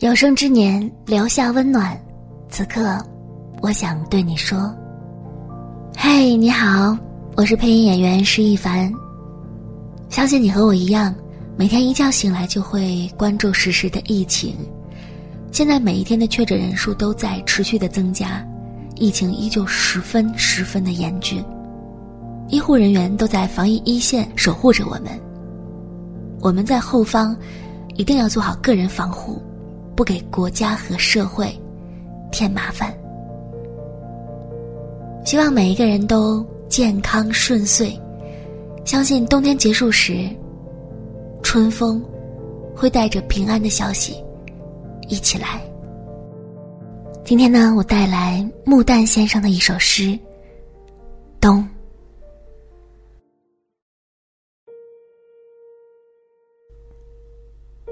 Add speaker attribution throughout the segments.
Speaker 1: 有生之年留下温暖，此刻，我想对你说：嘿，你好，我是配音演员施一凡。相信你和我一样，每天一觉醒来就会关注实时的疫情。现在每一天的确诊人数都在持续的增加，疫情依旧十分十分的严峻，医护人员都在防疫一线守护着我们。我们在后方，一定要做好个人防护。不给国家和社会添麻烦。希望每一个人都健康顺遂，相信冬天结束时，春风会带着平安的消息一起来。今天呢，我带来木旦先生的一首诗《冬》。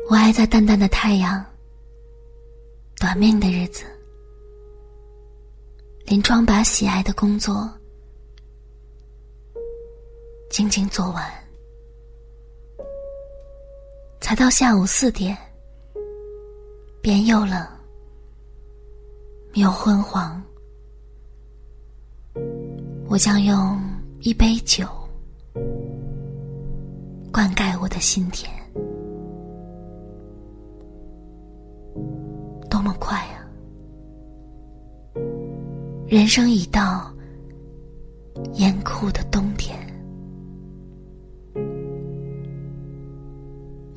Speaker 1: 我爱在淡淡的太阳。短命的日子，林窗把喜爱的工作静静做完，才到下午四点，便又冷又昏黄。我将用一杯酒灌溉我的心田。快啊！人生已到严酷的冬天，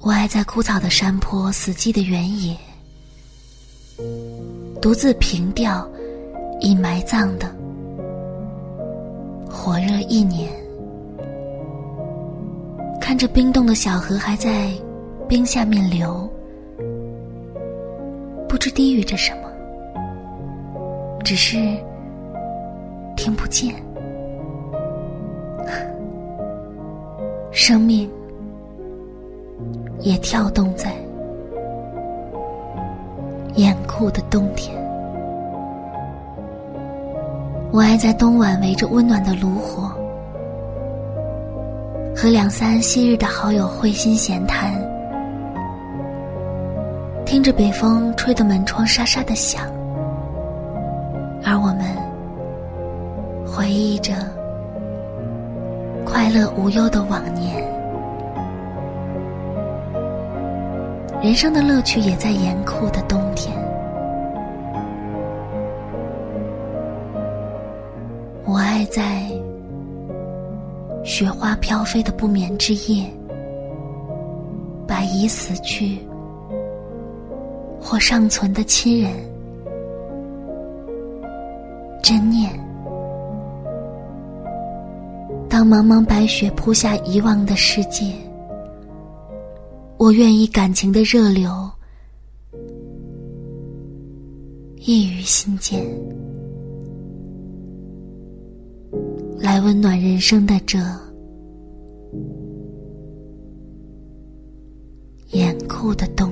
Speaker 1: 我爱在枯草的山坡、死寂的原野，独自凭吊已埋葬的火热一年，看着冰冻的小河还在冰下面流。不知低语着什么，只是听不见。生命也跳动在严酷的冬天。我爱在冬晚围着温暖的炉火，和两三昔日的好友会心闲谈。听着北风吹得门窗沙沙的响，而我们回忆着快乐无忧的往年。人生的乐趣也在严酷的冬天。我爱在雪花飘飞的不眠之夜，把已死去。或尚存的亲人，真念。当茫茫白雪铺下遗忘的世界，我愿意感情的热流溢于心间，来温暖人生的这严酷的冬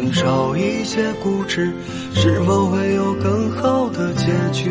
Speaker 2: 能少一些固执，是否会有更好的结局？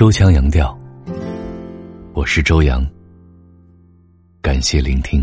Speaker 3: 周强阳调，我是周洋。感谢聆听。